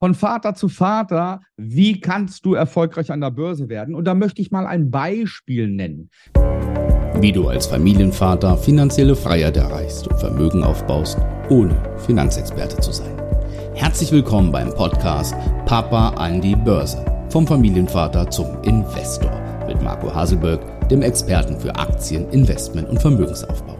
Von Vater zu Vater, wie kannst du erfolgreich an der Börse werden? Und da möchte ich mal ein Beispiel nennen. Wie du als Familienvater finanzielle Freiheit erreichst und Vermögen aufbaust, ohne Finanzexperte zu sein. Herzlich willkommen beim Podcast Papa an die Börse. Vom Familienvater zum Investor mit Marco Haselberg, dem Experten für Aktien, Investment und Vermögensaufbau.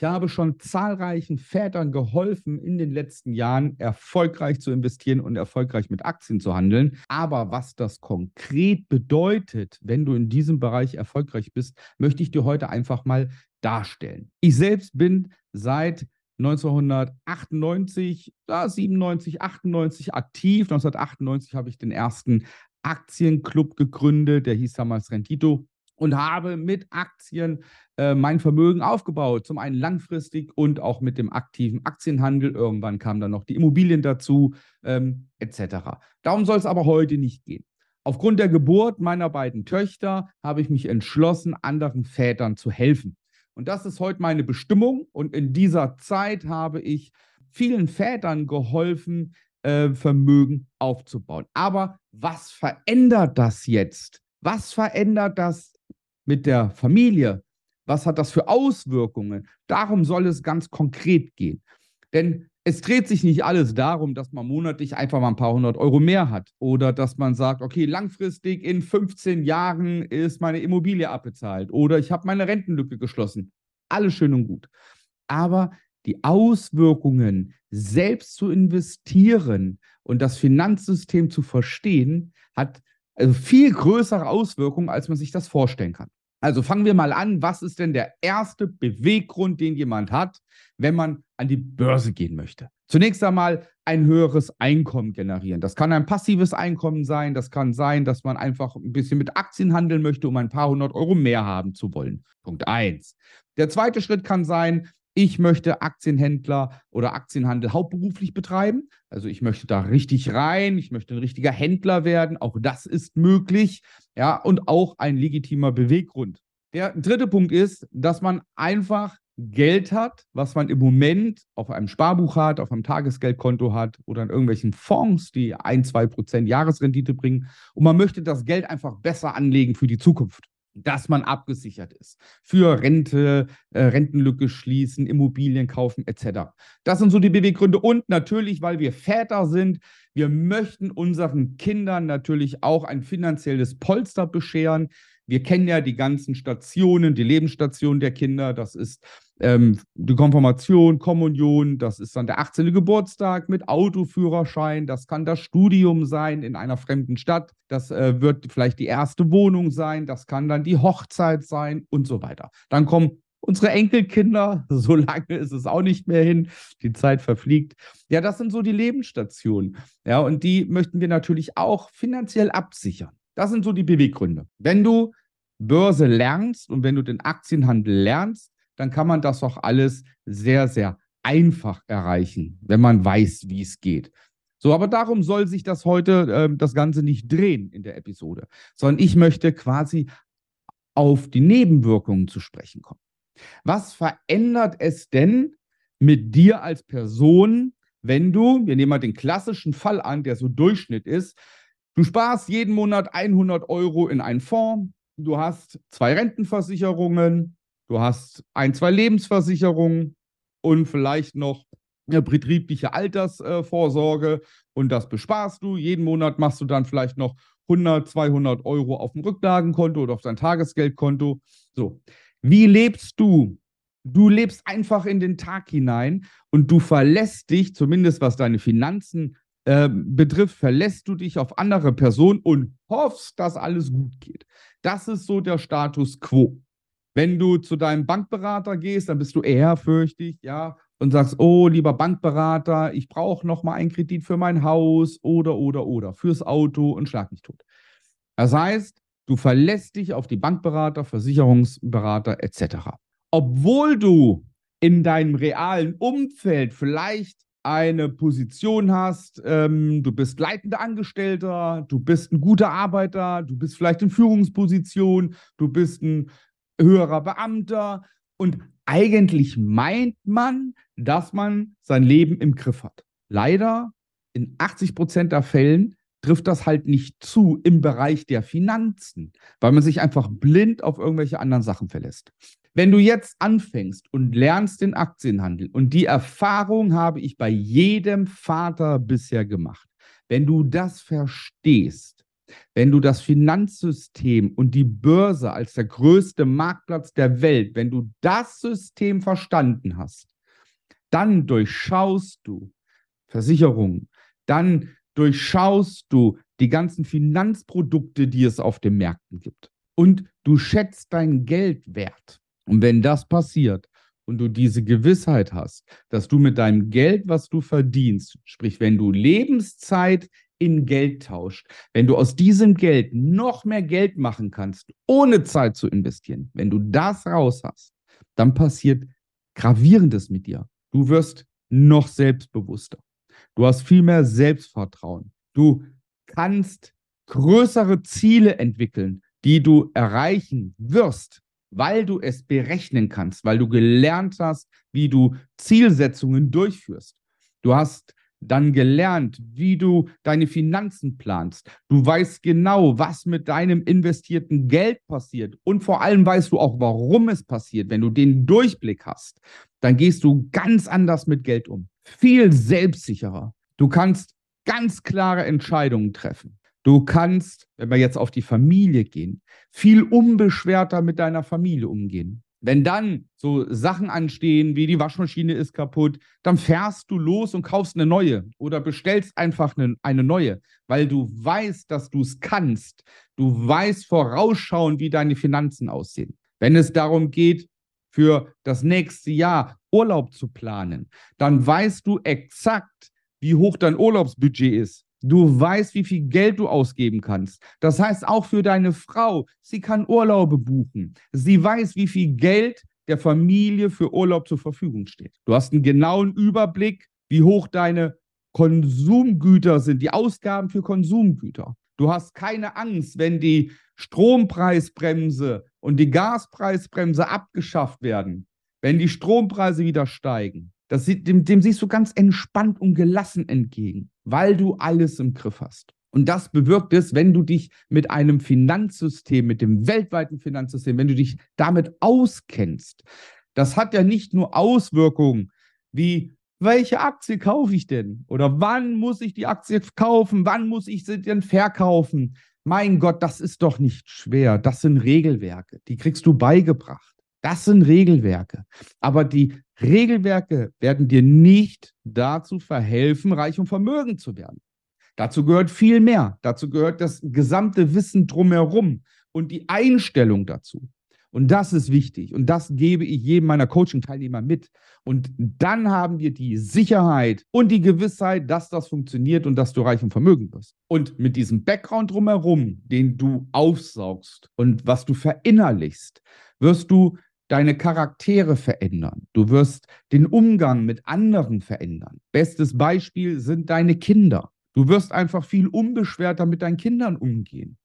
Ich habe schon zahlreichen Vätern geholfen, in den letzten Jahren erfolgreich zu investieren und erfolgreich mit Aktien zu handeln. Aber was das konkret bedeutet, wenn du in diesem Bereich erfolgreich bist, möchte ich dir heute einfach mal darstellen. Ich selbst bin seit 1998, ja, 97, 98 aktiv. 1998 habe ich den ersten Aktienclub gegründet, der hieß damals Rendito und habe mit Aktien äh, mein Vermögen aufgebaut. Zum einen langfristig und auch mit dem aktiven Aktienhandel. Irgendwann kamen dann noch die Immobilien dazu, ähm, etc. Darum soll es aber heute nicht gehen. Aufgrund der Geburt meiner beiden Töchter habe ich mich entschlossen, anderen Vätern zu helfen. Und das ist heute meine Bestimmung. Und in dieser Zeit habe ich vielen Vätern geholfen, äh, Vermögen aufzubauen. Aber was verändert das jetzt? Was verändert das mit der Familie? Was hat das für Auswirkungen? Darum soll es ganz konkret gehen. Denn es dreht sich nicht alles darum, dass man monatlich einfach mal ein paar hundert Euro mehr hat oder dass man sagt, okay, langfristig in 15 Jahren ist meine Immobilie abbezahlt oder ich habe meine Rentenlücke geschlossen. Alles schön und gut. Aber die Auswirkungen, selbst zu investieren und das Finanzsystem zu verstehen, hat also viel größere Auswirkungen, als man sich das vorstellen kann. Also fangen wir mal an. Was ist denn der erste Beweggrund, den jemand hat, wenn man an die Börse gehen möchte? Zunächst einmal ein höheres Einkommen generieren. Das kann ein passives Einkommen sein. Das kann sein, dass man einfach ein bisschen mit Aktien handeln möchte, um ein paar hundert Euro mehr haben zu wollen. Punkt eins. Der zweite Schritt kann sein, ich möchte Aktienhändler oder Aktienhandel hauptberuflich betreiben. Also ich möchte da richtig rein, ich möchte ein richtiger Händler werden. Auch das ist möglich. Ja, und auch ein legitimer Beweggrund. Der dritte Punkt ist, dass man einfach Geld hat, was man im Moment auf einem Sparbuch hat, auf einem Tagesgeldkonto hat oder in irgendwelchen Fonds, die ein, zwei Prozent Jahresrendite bringen. Und man möchte das Geld einfach besser anlegen für die Zukunft dass man abgesichert ist. Für Rente, äh, Rentenlücke schließen, Immobilien kaufen etc. Das sind so die Beweggründe. Und natürlich, weil wir Väter sind, wir möchten unseren Kindern natürlich auch ein finanzielles Polster bescheren. Wir kennen ja die ganzen Stationen, die Lebensstationen der Kinder. Das ist ähm, die Konfirmation, Kommunion, das ist dann der 18. Geburtstag mit Autoführerschein, das kann das Studium sein in einer fremden Stadt, das äh, wird vielleicht die erste Wohnung sein, das kann dann die Hochzeit sein und so weiter. Dann kommen unsere Enkelkinder, so lange ist es auch nicht mehr hin, die Zeit verfliegt. Ja, das sind so die Lebensstationen. Ja, und die möchten wir natürlich auch finanziell absichern. Das sind so die Beweggründe. Wenn du Börse lernst und wenn du den Aktienhandel lernst, dann kann man das auch alles sehr, sehr einfach erreichen, wenn man weiß, wie es geht. So, aber darum soll sich das heute, äh, das Ganze nicht drehen in der Episode, sondern ich möchte quasi auf die Nebenwirkungen zu sprechen kommen. Was verändert es denn mit dir als Person, wenn du, wir nehmen mal den klassischen Fall an, der so Durchschnitt ist, du sparst jeden Monat 100 Euro in einen Fonds, du hast zwei Rentenversicherungen, Du hast ein, zwei Lebensversicherungen und vielleicht noch eine betriebliche Altersvorsorge und das besparst du. Jeden Monat machst du dann vielleicht noch 100, 200 Euro auf dem Rücklagenkonto oder auf dein Tagesgeldkonto. So, wie lebst du? Du lebst einfach in den Tag hinein und du verlässt dich, zumindest was deine Finanzen äh, betrifft, verlässt du dich auf andere Personen und hoffst, dass alles gut geht. Das ist so der Status quo. Wenn du zu deinem Bankberater gehst, dann bist du ehrfürchtig, ja, und sagst, oh, lieber Bankberater, ich brauche noch mal einen Kredit für mein Haus oder, oder, oder, fürs Auto und schlag mich tot. Das heißt, du verlässt dich auf die Bankberater, Versicherungsberater etc. Obwohl du in deinem realen Umfeld vielleicht eine Position hast, ähm, du bist leitender Angestellter, du bist ein guter Arbeiter, du bist vielleicht in Führungsposition, du bist ein höherer Beamter und eigentlich meint man, dass man sein Leben im Griff hat. Leider in 80 Prozent der Fällen trifft das halt nicht zu im Bereich der Finanzen, weil man sich einfach blind auf irgendwelche anderen Sachen verlässt. Wenn du jetzt anfängst und lernst den Aktienhandel, und die Erfahrung habe ich bei jedem Vater bisher gemacht, wenn du das verstehst, wenn du das Finanzsystem und die Börse als der größte Marktplatz der Welt, wenn du das System verstanden hast, dann durchschaust du Versicherungen, dann durchschaust du die ganzen Finanzprodukte, die es auf den Märkten gibt. Und du schätzt dein Geld wert. Und wenn das passiert und du diese Gewissheit hast, dass du mit deinem Geld, was du verdienst, sprich, wenn du Lebenszeit in Geld tauscht, wenn du aus diesem Geld noch mehr Geld machen kannst, ohne Zeit zu investieren, wenn du das raus hast, dann passiert Gravierendes mit dir. Du wirst noch selbstbewusster. Du hast viel mehr Selbstvertrauen. Du kannst größere Ziele entwickeln, die du erreichen wirst, weil du es berechnen kannst, weil du gelernt hast, wie du Zielsetzungen durchführst. Du hast dann gelernt, wie du deine Finanzen planst. Du weißt genau, was mit deinem investierten Geld passiert. Und vor allem weißt du auch, warum es passiert. Wenn du den Durchblick hast, dann gehst du ganz anders mit Geld um. Viel selbstsicherer. Du kannst ganz klare Entscheidungen treffen. Du kannst, wenn wir jetzt auf die Familie gehen, viel unbeschwerter mit deiner Familie umgehen. Wenn dann so Sachen anstehen, wie die Waschmaschine ist kaputt, dann fährst du los und kaufst eine neue oder bestellst einfach eine, eine neue, weil du weißt, dass du es kannst. Du weißt vorausschauen, wie deine Finanzen aussehen. Wenn es darum geht, für das nächste Jahr Urlaub zu planen, dann weißt du exakt, wie hoch dein Urlaubsbudget ist. Du weißt, wie viel Geld du ausgeben kannst. Das heißt auch für deine Frau, sie kann Urlaube buchen. Sie weiß, wie viel Geld der Familie für Urlaub zur Verfügung steht. Du hast einen genauen Überblick, wie hoch deine Konsumgüter sind, die Ausgaben für Konsumgüter. Du hast keine Angst, wenn die Strompreisbremse und die Gaspreisbremse abgeschafft werden, wenn die Strompreise wieder steigen. Das, dem, dem siehst du ganz entspannt und gelassen entgegen weil du alles im Griff hast. Und das bewirkt es, wenn du dich mit einem Finanzsystem, mit dem weltweiten Finanzsystem, wenn du dich damit auskennst. Das hat ja nicht nur Auswirkungen wie, welche Aktie kaufe ich denn? Oder wann muss ich die Aktie kaufen? Wann muss ich sie denn verkaufen? Mein Gott, das ist doch nicht schwer. Das sind Regelwerke. Die kriegst du beigebracht. Das sind Regelwerke. Aber die Regelwerke werden dir nicht dazu verhelfen, reich und vermögend zu werden. Dazu gehört viel mehr. Dazu gehört das gesamte Wissen drumherum und die Einstellung dazu. Und das ist wichtig. Und das gebe ich jedem meiner Coaching-Teilnehmer mit. Und dann haben wir die Sicherheit und die Gewissheit, dass das funktioniert und dass du reich und vermögend wirst. Und mit diesem Background drumherum, den du aufsaugst und was du verinnerlichst, wirst du deine Charaktere verändern. Du wirst den Umgang mit anderen verändern. Bestes Beispiel sind deine Kinder. Du wirst einfach viel unbeschwerter mit deinen Kindern umgehen.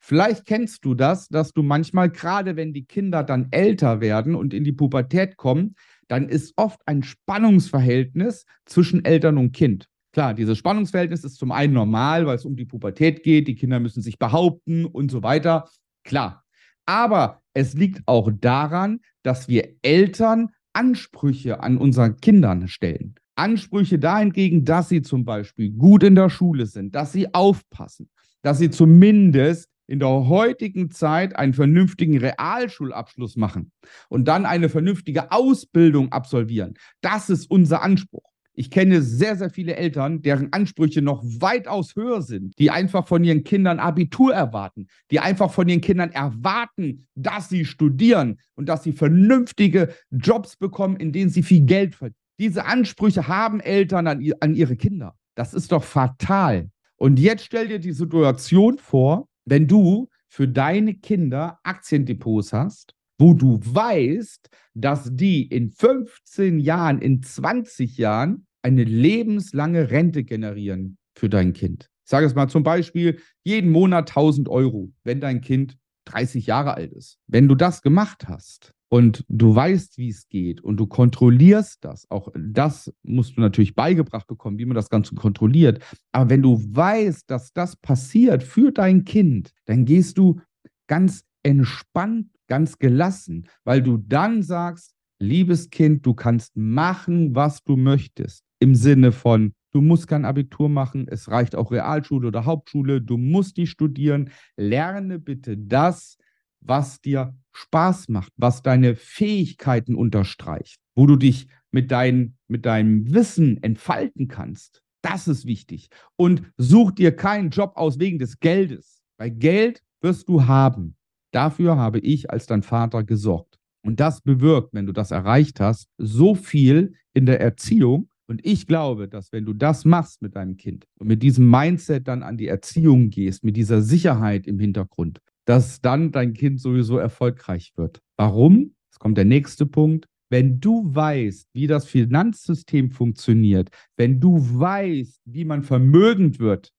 Vielleicht kennst du das, dass du manchmal, gerade wenn die Kinder dann älter werden und in die Pubertät kommen, dann ist oft ein Spannungsverhältnis zwischen Eltern und Kind. Klar, dieses Spannungsverhältnis ist zum einen normal, weil es um die Pubertät geht, die Kinder müssen sich behaupten und so weiter. Klar. Aber es liegt auch daran, dass wir Eltern Ansprüche an unseren Kindern stellen. Ansprüche dahingegen, dass sie zum Beispiel gut in der Schule sind, dass sie aufpassen, dass sie zumindest in der heutigen Zeit einen vernünftigen Realschulabschluss machen und dann eine vernünftige Ausbildung absolvieren. Das ist unser Anspruch. Ich kenne sehr, sehr viele Eltern, deren Ansprüche noch weitaus höher sind, die einfach von ihren Kindern Abitur erwarten, die einfach von ihren Kindern erwarten, dass sie studieren und dass sie vernünftige Jobs bekommen, in denen sie viel Geld verdienen. Diese Ansprüche haben Eltern an, an ihre Kinder. Das ist doch fatal. Und jetzt stell dir die Situation vor, wenn du für deine Kinder Aktiendepots hast wo du weißt, dass die in 15 Jahren, in 20 Jahren eine lebenslange Rente generieren für dein Kind. Ich sage es mal zum Beispiel, jeden Monat 1000 Euro, wenn dein Kind 30 Jahre alt ist. Wenn du das gemacht hast, und du weißt, wie es geht und du kontrollierst das, auch das musst du natürlich beigebracht bekommen, wie man das Ganze kontrolliert. Aber wenn du weißt, dass das passiert für dein Kind, dann gehst du ganz entspannt, ganz gelassen, weil du dann sagst, liebes Kind, du kannst machen, was du möchtest. Im Sinne von, du musst kein Abitur machen, es reicht auch Realschule oder Hauptschule, du musst nicht studieren. Lerne bitte das, was dir Spaß macht, was deine Fähigkeiten unterstreicht, wo du dich mit, dein, mit deinem Wissen entfalten kannst. Das ist wichtig. Und such dir keinen Job aus wegen des Geldes, weil Geld wirst du haben. Dafür habe ich als dein Vater gesorgt. Und das bewirkt, wenn du das erreicht hast, so viel in der Erziehung. Und ich glaube, dass wenn du das machst mit deinem Kind und mit diesem Mindset dann an die Erziehung gehst, mit dieser Sicherheit im Hintergrund, dass dann dein Kind sowieso erfolgreich wird. Warum? Jetzt kommt der nächste Punkt. Wenn du weißt, wie das Finanzsystem funktioniert, wenn du weißt, wie man vermögend wird,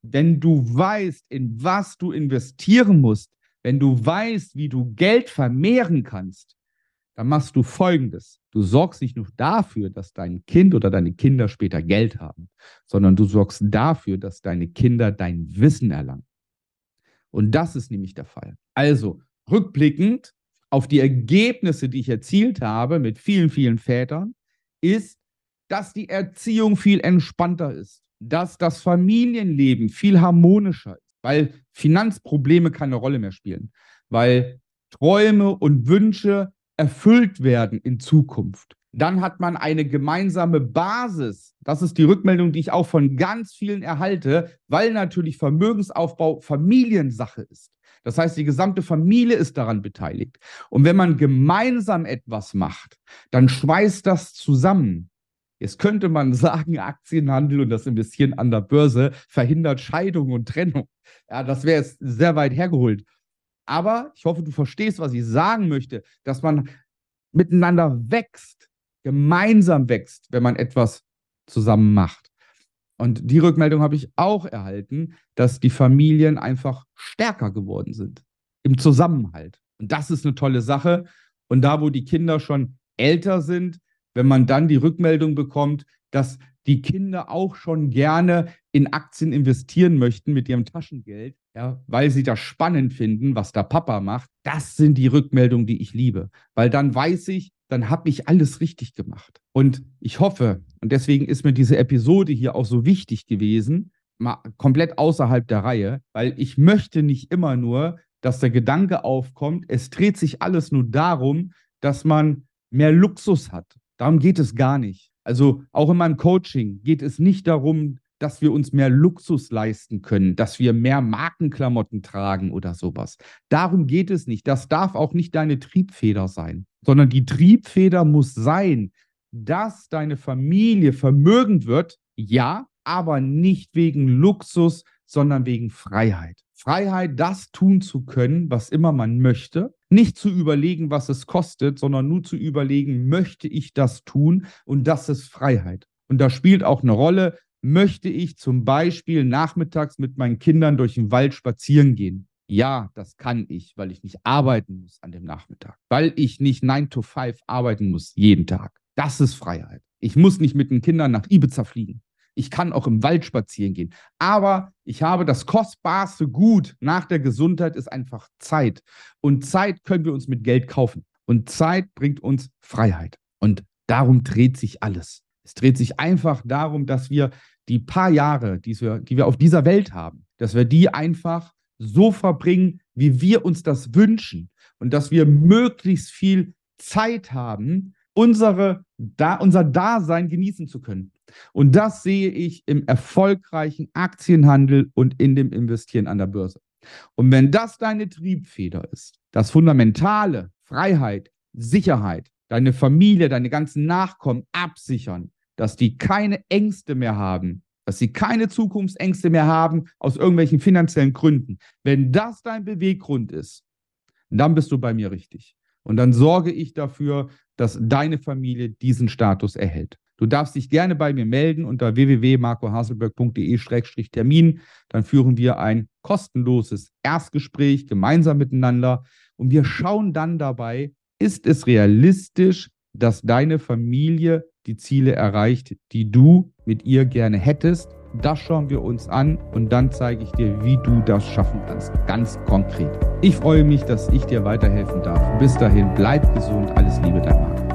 wenn du weißt, in was du investieren musst, wenn du weißt, wie du Geld vermehren kannst, dann machst du Folgendes. Du sorgst nicht nur dafür, dass dein Kind oder deine Kinder später Geld haben, sondern du sorgst dafür, dass deine Kinder dein Wissen erlangen. Und das ist nämlich der Fall. Also, rückblickend auf die Ergebnisse, die ich erzielt habe mit vielen, vielen Vätern, ist, dass die Erziehung viel entspannter ist, dass das Familienleben viel harmonischer ist, weil Finanzprobleme keine Rolle mehr spielen, weil Träume und Wünsche erfüllt werden in Zukunft. Dann hat man eine gemeinsame Basis. Das ist die Rückmeldung, die ich auch von ganz vielen erhalte, weil natürlich Vermögensaufbau Familiensache ist. Das heißt, die gesamte Familie ist daran beteiligt. Und wenn man gemeinsam etwas macht, dann schweißt das zusammen. Jetzt könnte man sagen, Aktienhandel und das Investieren an der Börse verhindert Scheidung und Trennung. Ja, das wäre jetzt sehr weit hergeholt. Aber ich hoffe, du verstehst, was ich sagen möchte, dass man miteinander wächst, gemeinsam wächst, wenn man etwas zusammen macht. Und die Rückmeldung habe ich auch erhalten, dass die Familien einfach stärker geworden sind im Zusammenhalt. Und das ist eine tolle Sache. Und da, wo die Kinder schon älter sind, wenn man dann die Rückmeldung bekommt, dass die Kinder auch schon gerne in Aktien investieren möchten mit ihrem Taschengeld, ja, weil sie das spannend finden, was der Papa macht, das sind die Rückmeldungen, die ich liebe. Weil dann weiß ich, dann habe ich alles richtig gemacht. Und ich hoffe, und deswegen ist mir diese Episode hier auch so wichtig gewesen, mal komplett außerhalb der Reihe, weil ich möchte nicht immer nur, dass der Gedanke aufkommt, es dreht sich alles nur darum, dass man mehr Luxus hat. Darum geht es gar nicht. Also auch in meinem Coaching geht es nicht darum, dass wir uns mehr Luxus leisten können, dass wir mehr Markenklamotten tragen oder sowas. Darum geht es nicht. Das darf auch nicht deine Triebfeder sein, sondern die Triebfeder muss sein, dass deine Familie vermögend wird, ja, aber nicht wegen Luxus, sondern wegen Freiheit. Freiheit, das tun zu können, was immer man möchte, nicht zu überlegen, was es kostet, sondern nur zu überlegen, möchte ich das tun? Und das ist Freiheit. Und da spielt auch eine Rolle, möchte ich zum Beispiel nachmittags mit meinen Kindern durch den Wald spazieren gehen? Ja, das kann ich, weil ich nicht arbeiten muss an dem Nachmittag, weil ich nicht 9 to 5 arbeiten muss jeden Tag. Das ist Freiheit. Ich muss nicht mit den Kindern nach Ibiza fliegen. Ich kann auch im Wald spazieren gehen. Aber ich habe das kostbarste Gut nach der Gesundheit ist einfach Zeit. Und Zeit können wir uns mit Geld kaufen. Und Zeit bringt uns Freiheit. Und darum dreht sich alles. Es dreht sich einfach darum, dass wir die paar Jahre, die wir, die wir auf dieser Welt haben, dass wir die einfach so verbringen, wie wir uns das wünschen und dass wir möglichst viel Zeit haben, unsere, da, unser Dasein genießen zu können. Und das sehe ich im erfolgreichen Aktienhandel und in dem Investieren an der Börse. Und wenn das deine Triebfeder ist, das Fundamentale, Freiheit, Sicherheit, deine Familie, deine ganzen Nachkommen absichern, dass die keine Ängste mehr haben, dass sie keine Zukunftsängste mehr haben aus irgendwelchen finanziellen Gründen. Wenn das dein Beweggrund ist, dann bist du bei mir richtig. Und dann sorge ich dafür, dass deine Familie diesen Status erhält. Du darfst dich gerne bei mir melden unter www.marcohaselberg.de-termin. Dann führen wir ein kostenloses Erstgespräch gemeinsam miteinander und wir schauen dann dabei, ist es realistisch, dass deine Familie die Ziele erreicht, die du mit ihr gerne hättest? Das schauen wir uns an und dann zeige ich dir, wie du das schaffen kannst. Ganz konkret. Ich freue mich, dass ich dir weiterhelfen darf. Bis dahin, bleib gesund. Alles Liebe, dein Marc.